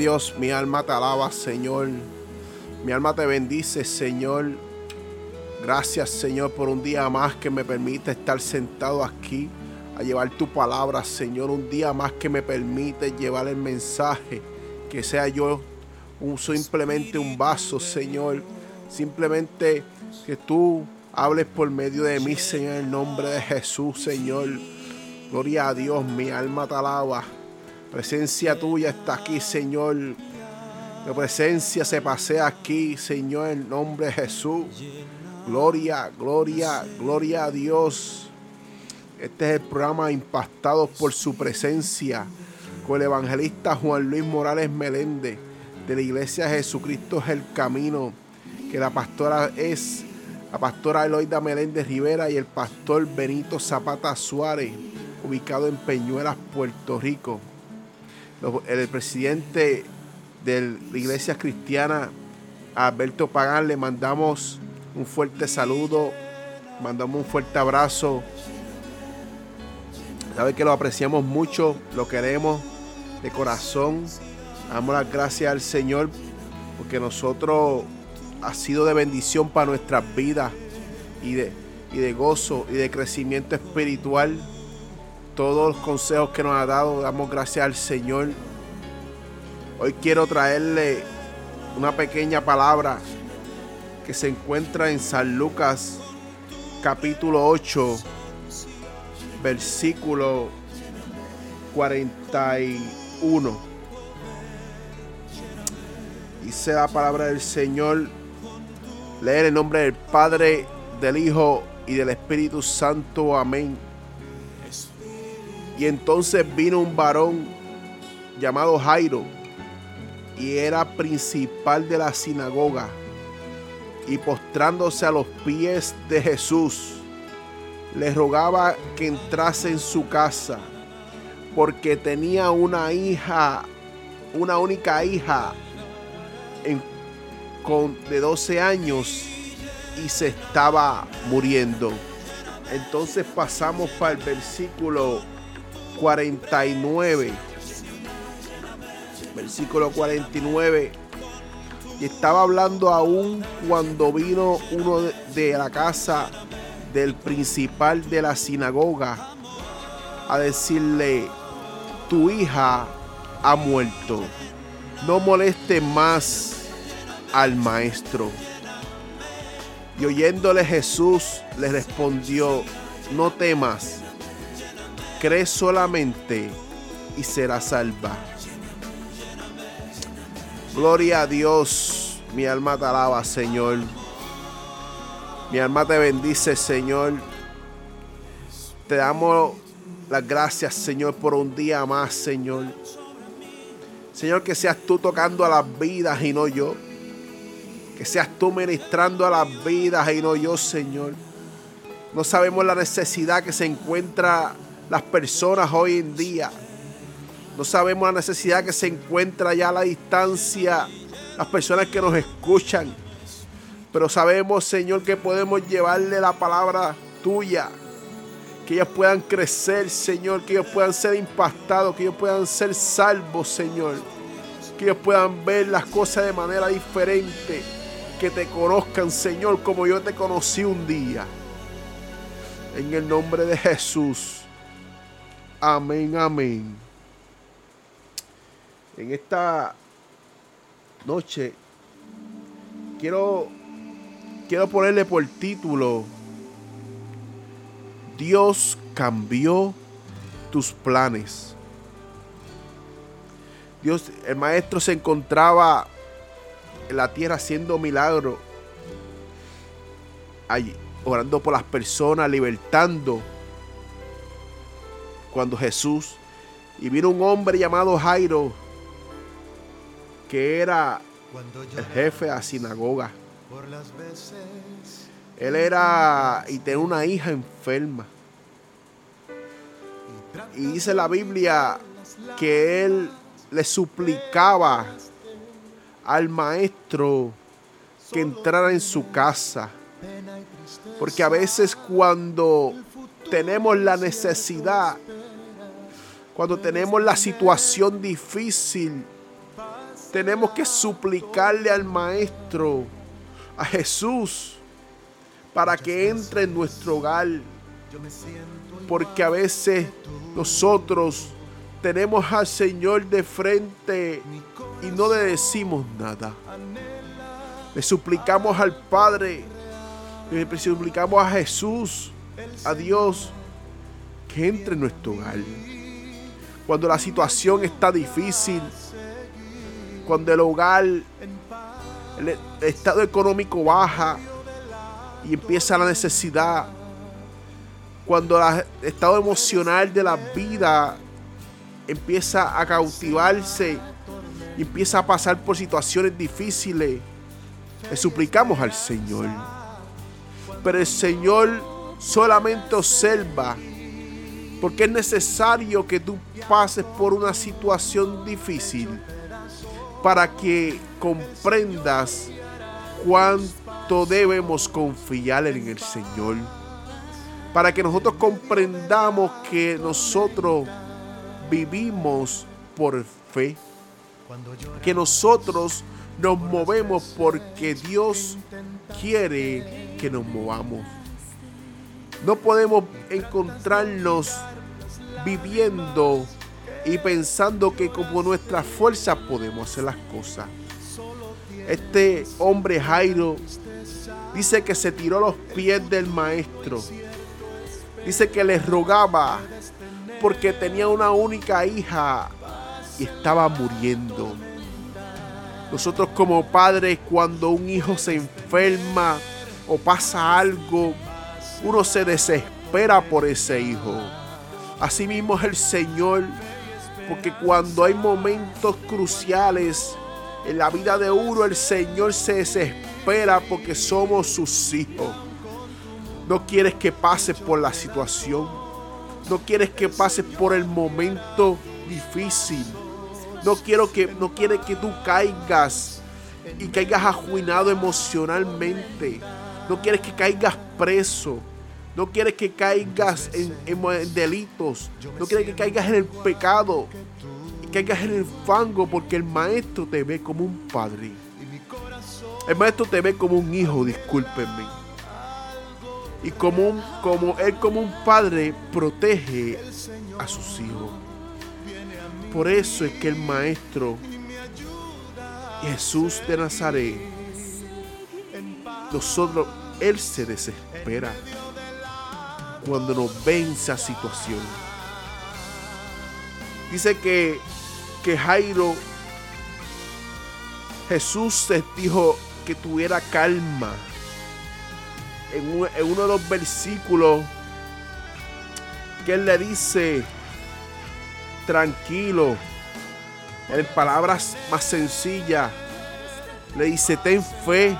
Dios, mi alma te alaba, Señor. Mi alma te bendice, Señor. Gracias, Señor, por un día más que me permite estar sentado aquí a llevar tu palabra, Señor. Un día más que me permite llevar el mensaje. Que sea yo un, simplemente un vaso, Señor. Simplemente que tú hables por medio de mí, Señor, en el nombre de Jesús, Señor. Gloria a Dios, mi alma te alaba. Presencia tuya está aquí, Señor. Tu presencia se pasea aquí, Señor, en nombre de Jesús. Gloria, gloria, gloria a Dios. Este es el programa Impactados por su presencia con el evangelista Juan Luis Morales Meléndez de la Iglesia Jesucristo es el Camino, que la pastora es la pastora Eloida Meléndez Rivera y el pastor Benito Zapata Suárez, ubicado en Peñuelas, Puerto Rico. El presidente de la Iglesia Cristiana, Alberto Pagán, le mandamos un fuerte saludo, mandamos un fuerte abrazo. Sabe que lo apreciamos mucho, lo queremos de corazón. Damos las gracias al Señor porque nosotros ha sido de bendición para nuestras vidas y de, y de gozo y de crecimiento espiritual. Todos los consejos que nos ha dado, damos gracias al Señor. Hoy quiero traerle una pequeña palabra que se encuentra en San Lucas capítulo 8, versículo 41. Dice la palabra del Señor, leer el nombre del Padre, del Hijo y del Espíritu Santo. Amén. Y entonces vino un varón llamado Jairo y era principal de la sinagoga y postrándose a los pies de Jesús, le rogaba que entrase en su casa porque tenía una hija, una única hija de 12 años y se estaba muriendo. Entonces pasamos para el versículo 49. Versículo 49. Y estaba hablando aún cuando vino uno de la casa del principal de la sinagoga a decirle, tu hija ha muerto. No moleste más al maestro. Y oyéndole Jesús le respondió, no temas, cree solamente y será salva. Gloria a Dios, mi alma te alaba, Señor. Mi alma te bendice, Señor. Te damos las gracias, Señor, por un día más, Señor. Señor, que seas tú tocando a las vidas y no yo. Que seas tú ministrando a las vidas y no yo, Señor. No sabemos la necesidad que se encuentra las personas hoy en día. No sabemos la necesidad que se encuentra ya a la distancia las personas que nos escuchan. Pero sabemos, Señor, que podemos llevarle la palabra tuya. Que ellos puedan crecer, Señor. Que ellos puedan ser impactados. Que ellos puedan ser salvos, Señor. Que ellos puedan ver las cosas de manera diferente. Que te conozcan, Señor, como yo te conocí un día. En el nombre de Jesús. Amén, amén. En esta noche quiero quiero ponerle por título Dios cambió tus planes. Dios, el maestro se encontraba en la tierra haciendo milagros, allí, orando por las personas, libertando. Cuando Jesús y vino un hombre llamado Jairo, que era el jefe de la sinagoga. Él era y tenía una hija enferma. Y dice la Biblia que él le suplicaba al maestro que entrara en su casa. Porque a veces cuando tenemos la necesidad, cuando tenemos la situación difícil, tenemos que suplicarle al Maestro, a Jesús, para que entre en nuestro hogar. Porque a veces nosotros tenemos al Señor de frente y no le decimos nada. Le suplicamos al Padre, le suplicamos a Jesús, a Dios, que entre en nuestro hogar. Cuando la situación está difícil, cuando el hogar, el estado económico baja y empieza la necesidad, cuando el estado emocional de la vida empieza a cautivarse y empieza a pasar por situaciones difíciles, le suplicamos al Señor. Pero el Señor solamente observa porque es necesario que tú pases por una situación difícil para que comprendas cuánto debemos confiar en el Señor. Para que nosotros comprendamos que nosotros vivimos por fe. Que nosotros nos movemos porque Dios quiere que nos movamos. No podemos encontrarnos viviendo y pensando que como nuestra fuerza podemos hacer las cosas. Este hombre Jairo dice que se tiró los pies del maestro. Dice que le rogaba porque tenía una única hija y estaba muriendo. Nosotros como padres cuando un hijo se enferma o pasa algo, uno se desespera por ese hijo. Así mismo es el Señor porque cuando hay momentos cruciales en la vida de uno, el Señor se desespera porque somos sus hijos. No quieres que pases por la situación. No quieres que pases por el momento difícil. No quiero que no quiere que tú caigas y caigas ajuinado emocionalmente. No quieres que caigas preso. No quieres que caigas en, delitos. No quieres que caigas en el pecado. Y caigas en el fango porque el maestro te ve como un padre. El maestro te ve como un hijo, discúlpenme. Y como, como él como un padre protege a sus hijos. Por eso es que el maestro Jesús de Nazaret, nosotros Él se desespera cuando nos ve en esa situación. Dice que, que Jairo, Jesús les dijo que tuviera calma. En, uno de los versículos que él le dice, tranquilo, en palabras más sencillas, le dice, ten fe.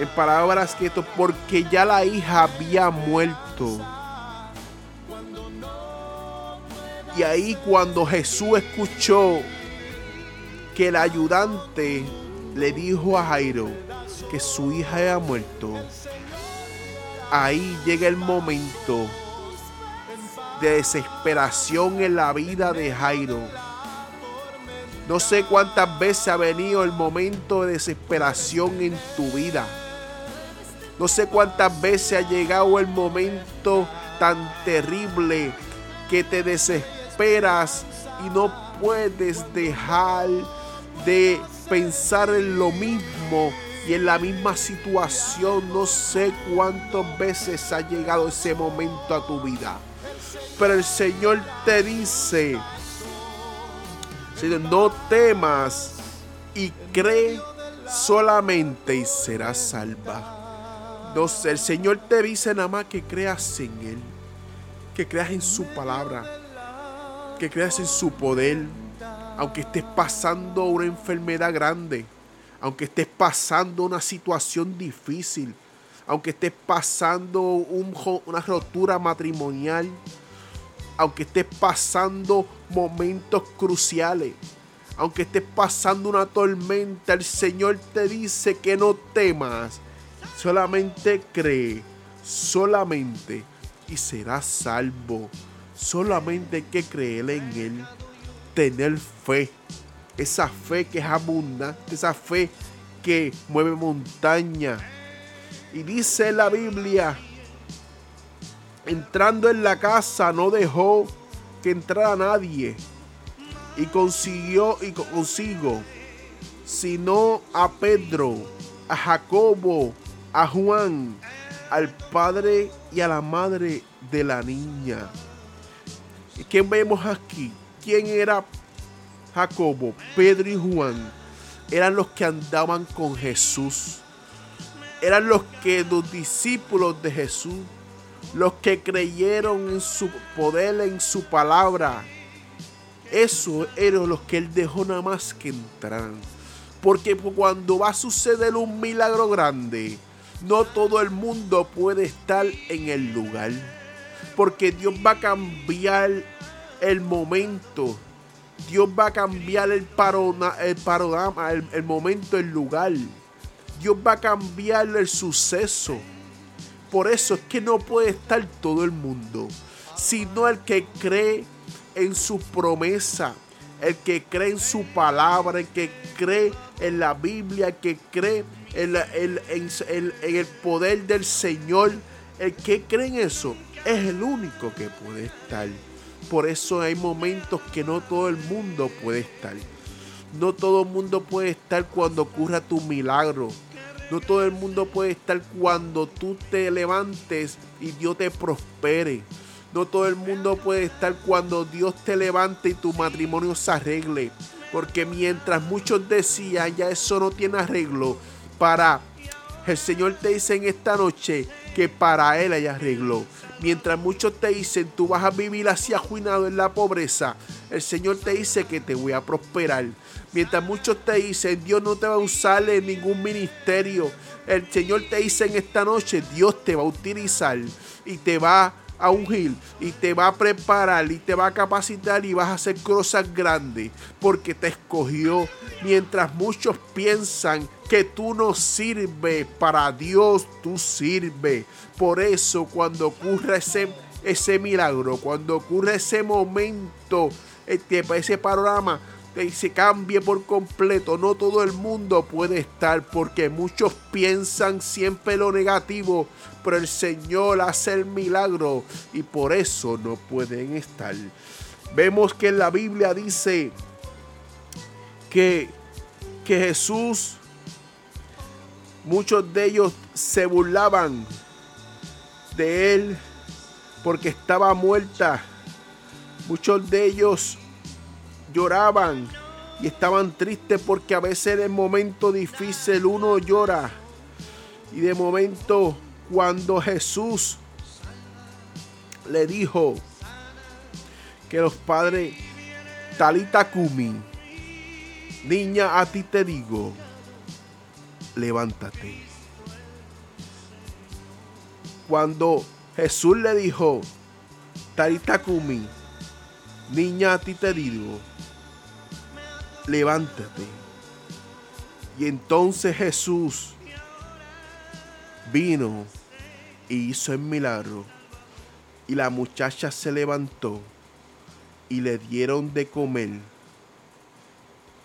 En palabras que esto, porque ya la hija había muerto. Y ahí cuando Jesús escuchó que el ayudante le dijo a Jairo que su hija había muerto, ahí llega el momento de desesperación en la vida de Jairo no sé cuántas veces ha venido el momento de desesperación en tu vida. No sé cuántas veces ha llegado el momento tan terrible que te desesperas y no puedes dejar de pensar en lo mismo y en la misma situación. No sé cuántas veces ha llegado ese momento a tu vida. Pero el Señor te dice, no temas y cree solamente y serás salva. No, el Señor te dice nada más que creas en Él, que creas en su palabra, que creas en su poder, aunque estés pasando una enfermedad grande, aunque estés pasando una situación difícil, aunque estés pasando una rotura matrimonial, aunque estés pasando momentos cruciales, aunque estés pasando una tormenta, el Señor te dice que no temas, solamente cree, solamente y serás salvo. Solamente hay que creer en Él, tener fe, esa fe que es abundante, esa fe que mueve montaña. Y dice la Biblia entrando en la casa no dejó que entrara nadie y consiguió y consigo sino a Pedro, a Jacobo, a Juan, al padre y a la madre de la niña. ¿Y quién vemos aquí? ¿Quién era Jacobo, Pedro y Juan? Eran los que andaban con Jesús. Eran los que los discípulos de Jesús los que creyeron en su poder, en su palabra. Eso eran los que él dejó nada más que entrar. Porque cuando va a suceder un milagro grande, no todo el mundo puede estar en el lugar. Porque Dios va a cambiar el momento. Dios va a cambiar el, panorama, el, el momento, el lugar. Dios va a cambiar el suceso. Por eso es que no puede estar todo el mundo, sino el que cree en su promesa, el que cree en su palabra, el que cree en la Biblia, el que cree en, el poder del Señor, el que cree en eso, es el único que puede estar. Por eso hay momentos que no todo el mundo puede estar. No todo el mundo puede estar cuando ocurra tu milagro. No todo el mundo puede estar cuando tú te levantes y Dios te prospere. No todo el mundo puede estar cuando Dios te levante y tu matrimonio se arregle. Porque mientras muchos decían, ya eso no tiene arreglo, para el Señor te dice en esta noche que para Él hay arreglo. Mientras muchos te dicen, tú vas a vivir así ajuinado en la pobreza, el Señor te dice que te voy a prosperar. Mientras muchos te dicen, Dios no te va a usar en ningún ministerio, el Señor te dice en esta noche, Dios te va a utilizar y te va a ungir y te va a preparar y te va a capacitar y vas a hacer cosas grandes porque te escogió. Mientras muchos piensan que tú no sirves para Dios, tú sirves. Por eso cuando ocurre ese, ese milagro, cuando ocurre ese momento, este, ese panorama, se cambie por completo. No todo el mundo puede estar porque muchos piensan siempre lo negativo, pero el Señor hace el milagro y por eso no pueden estar. Vemos que en la Biblia dice que, que Jesús Muchos de ellos se burlaban de él porque estaba muerta. Muchos de ellos lloraban y estaban tristes porque a veces en el momento difícil uno llora. Y de momento cuando Jesús le dijo que los padres, Talita Kumi, niña, a ti te digo, levántate. Cuando Jesús le dijo, Talita Kumi, niña, a ti te digo, levántate. Y entonces Jesús vino y hizo el milagro. Y la muchacha se levantó y le dieron de comer.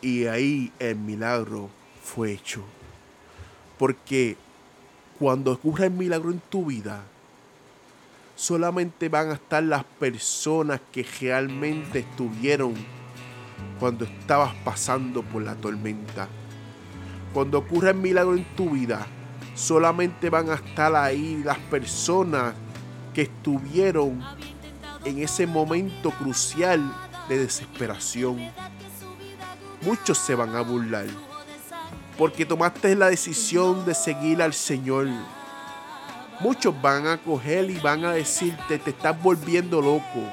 Y ahí el milagro fue hecho. Porque cuando ocurre el milagro en tu vida, solamente van a estar las personas que realmente estuvieron cuando estabas pasando por la tormenta. Cuando ocurre el milagro en tu vida, solamente van a estar ahí las personas que estuvieron en ese momento crucial de desesperación. Muchos se van a burlar porque tomaste la decisión de seguir al Señor. Muchos van a coger y van a decirte, te estás volviendo loco,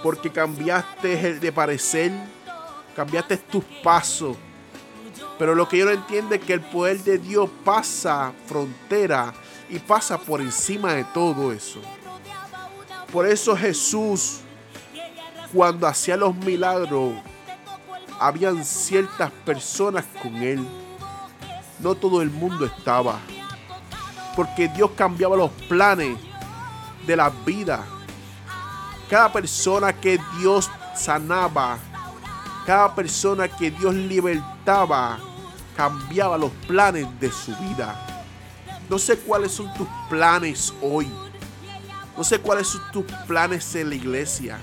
porque cambiaste de parecer, cambiaste tus pasos, pero lo que yo no entiendo es que el poder de Dios pasa frontera y pasa por encima de todo eso. Por eso Jesús, cuando hacía los milagros, habían ciertas personas con él. No todo el mundo estaba. Porque Dios cambiaba los planes de la vida. Cada persona que Dios sanaba, cada persona que Dios libertaba, cambiaba los planes de su vida. No sé cuáles son tus planes hoy. No sé cuáles son tus planes en la iglesia.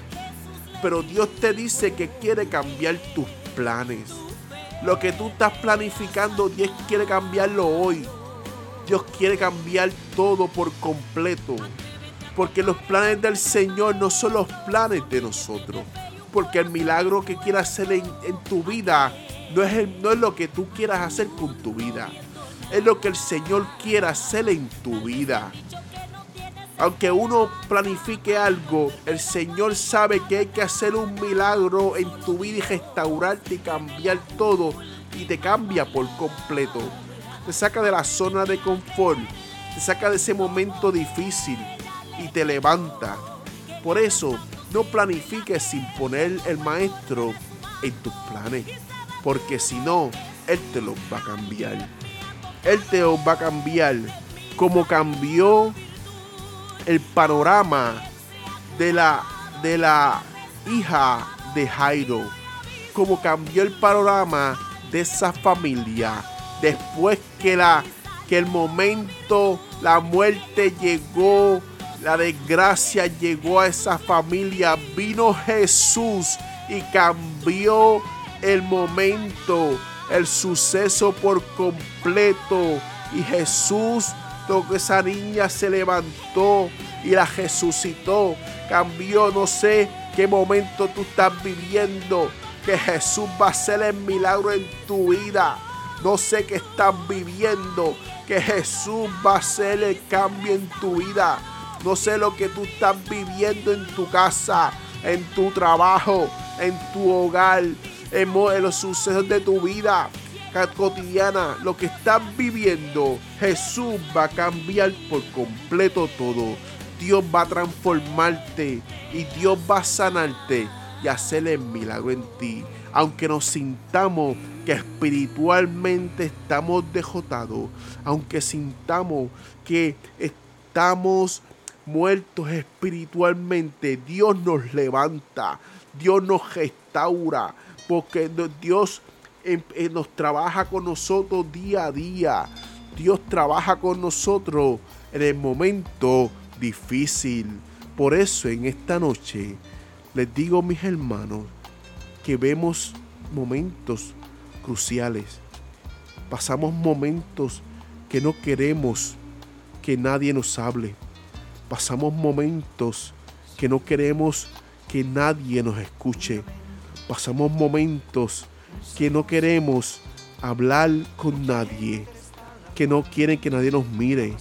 Pero Dios te dice que quiere cambiar tus planes. Lo que tú estás planificando, Dios quiere cambiarlo hoy. Dios quiere cambiar todo por completo. Porque los planes del Señor no son los planes de nosotros. Porque el milagro que quiere hacer en, tu vida no es, no es lo que tú quieras hacer con tu vida. Es lo que el Señor quiere hacer en tu vida. Aunque uno planifique algo, el Señor sabe que hay que hacer un milagro en tu vida y restaurarte y cambiar todo. Y te cambia por completo. Te saca de la zona de confort. Te saca de ese momento difícil y te levanta. Por eso, no planifiques sin poner el maestro en tus planes porque si no, Él te los va a cambiar. Él te los va a cambiar como cambió el panorama de la, de la hija de Jairo, como cambió el panorama de esa familia después que, la, que el momento, la muerte llegó, la desgracia llegó a esa familia, vino Jesús y cambió el momento, el suceso por completo. Y Jesús, que esa niña se levantó y la resucitó. Cambió, no sé qué momento tú estás viviendo. Que Jesús va a hacer el milagro en tu vida. No sé qué estás viviendo. Que Jesús va a hacer el cambio en tu vida. No sé lo que tú estás viviendo en tu casa, en tu trabajo, en tu hogar en los sucesos de tu vida cotidiana, lo que estás viviendo, Jesús va a cambiar por completo todo. Dios va a transformarte y Dios va a sanarte y hacer el milagro en ti. Aunque nos sintamos que espiritualmente estamos dejotados, aunque sintamos que estamos muertos espiritualmente, Dios nos levanta, Dios nos restaura, porque Dios em, eh, nos trabaja con nosotros día a día. Dios trabaja con nosotros en el momento difícil. Por eso en esta noche les digo, mis hermanos, que vemos momentos cruciales. Pasamos momentos que no queremos que nadie nos hable. Pasamos momentos que no queremos que nadie nos escuche. Pasamos momentos que no queremos hablar con nadie, que no quieren que nadie nos mire,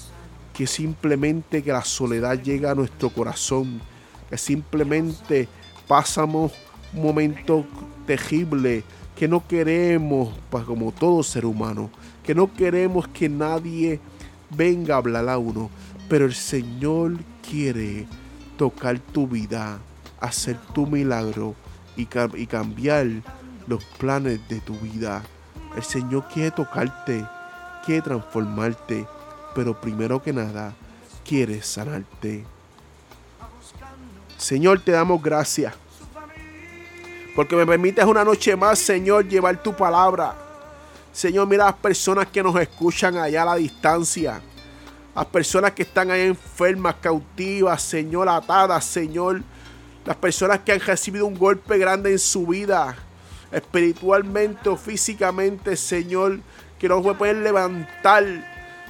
que simplemente que la soledad llega a nuestro corazón, que simplemente pasamos un momento terrible, que no queremos, pues, como todo ser humano, que no queremos que nadie venga a hablar a uno, pero el Señor quiere tocar tu vida, hacer tu milagro y, y cambiar los planes de tu vida. El Señor quiere tocarte, quiere transformarte, pero primero que nada quiere sanarte. Señor, te damos gracias. Porque me permites una noche más, Señor, llevar tu palabra. Señor, mira las personas que nos escuchan allá a la distancia. Las personas que están ahí enfermas, cautivas, Señor, atadas, Señor. Las personas que han recibido un golpe grande en su vida, espiritualmente o físicamente, Señor, que no se pueden levantar.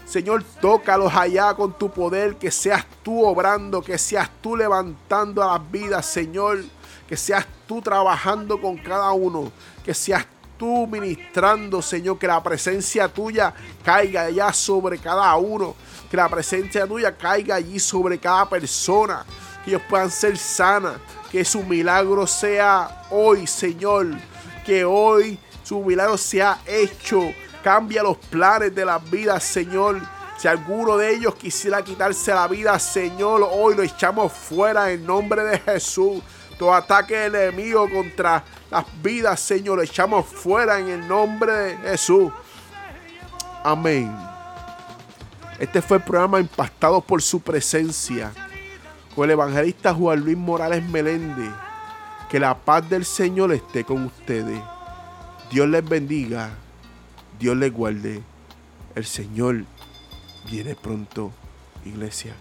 Señor, tócalos allá con tu poder, que seas tú obrando, que seas tú levantando a las vidas, Señor, que seas tú trabajando con cada uno, que seas tú ministrando, Señor, que la presencia tuya caiga allá sobre cada uno, que la presencia tuya caiga allí sobre cada persona, que ellos puedan ser sanas, que su milagro sea hoy, Señor, que hoy su milagro sea hecho, cambia los planes de las vidas, Señor. Si alguno de ellos quisiera quitarse la vida, Señor, hoy lo echamos fuera en nombre de Jesús. Todo ataque enemigo contra las vidas, Señor, lo echamos fuera en el nombre de Jesús. Amén. Este fue el programa Impactado por su presencia con el evangelista Juan Luis Morales Meléndez. Que la paz del Señor esté con ustedes. Dios les bendiga. Dios les guarde. El Señor viene pronto, iglesia.